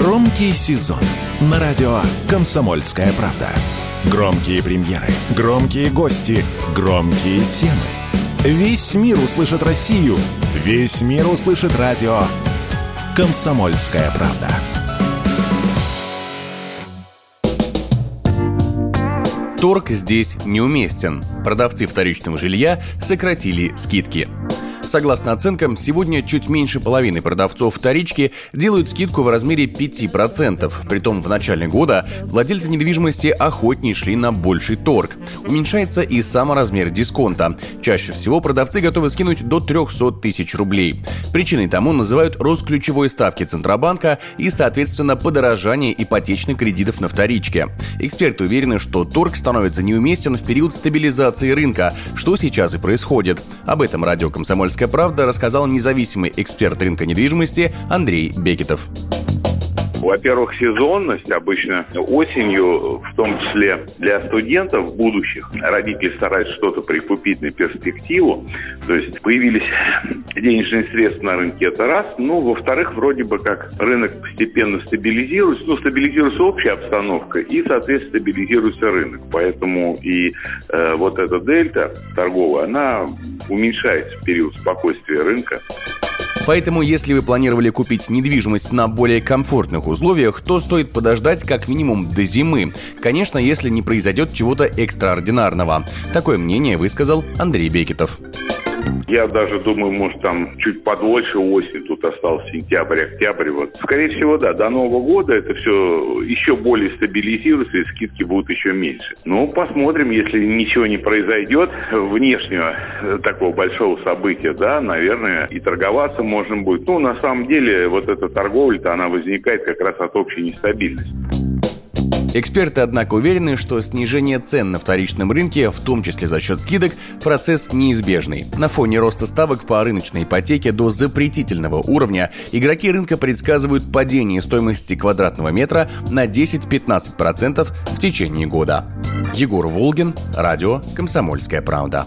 Громкий сезон на радио «Комсомольская правда». Громкие премьеры, громкие гости, громкие темы. Весь мир услышит Россию. Весь мир услышит радио «Комсомольская правда». Торг здесь неуместен. Продавцы вторичного жилья сократили скидки. Согласно оценкам, сегодня чуть меньше половины продавцов вторички делают скидку в размере 5%. Притом в начале года владельцы недвижимости охотнее шли на больший торг. Уменьшается и сам размер дисконта. Чаще всего продавцы готовы скинуть до 300 тысяч рублей. Причиной тому называют рост ключевой ставки Центробанка и, соответственно, подорожание ипотечных кредитов на вторичке. Эксперты уверены, что торг становится неуместен в период стабилизации рынка, что сейчас и происходит. Об этом радио «Комсомольская «Комсомольская правда» рассказал независимый эксперт рынка недвижимости Андрей Бекетов. Во-первых, сезонность обычно осенью, в том числе для студентов будущих, родители стараются что-то прикупить на перспективу, то есть появились денежные средства на рынке, это раз. Ну, во-вторых, вроде бы как рынок постепенно стабилизируется, ну, стабилизируется общая обстановка и, соответственно, стабилизируется рынок. Поэтому и э, вот эта дельта торговая, она уменьшается в период спокойствия рынка. Поэтому, если вы планировали купить недвижимость на более комфортных условиях, то стоит подождать как минимум до зимы. Конечно, если не произойдет чего-то экстраординарного. Такое мнение высказал Андрей Бекетов. Я даже думаю, может, там чуть подольше осень, тут остался сентябрь, октябрь. Вот. Скорее всего, да, до Нового года это все еще более стабилизируется, и скидки будут еще меньше. Ну, посмотрим, если ничего не произойдет внешнего э, такого большого события, да, наверное, и торговаться можно будет. Ну, на самом деле, вот эта торговля-то, она возникает как раз от общей нестабильности. Эксперты, однако, уверены, что снижение цен на вторичном рынке, в том числе за счет скидок, процесс неизбежный. На фоне роста ставок по рыночной ипотеке до запретительного уровня игроки рынка предсказывают падение стоимости квадратного метра на 10-15% в течение года. Егор Волгин, радио «Комсомольская правда».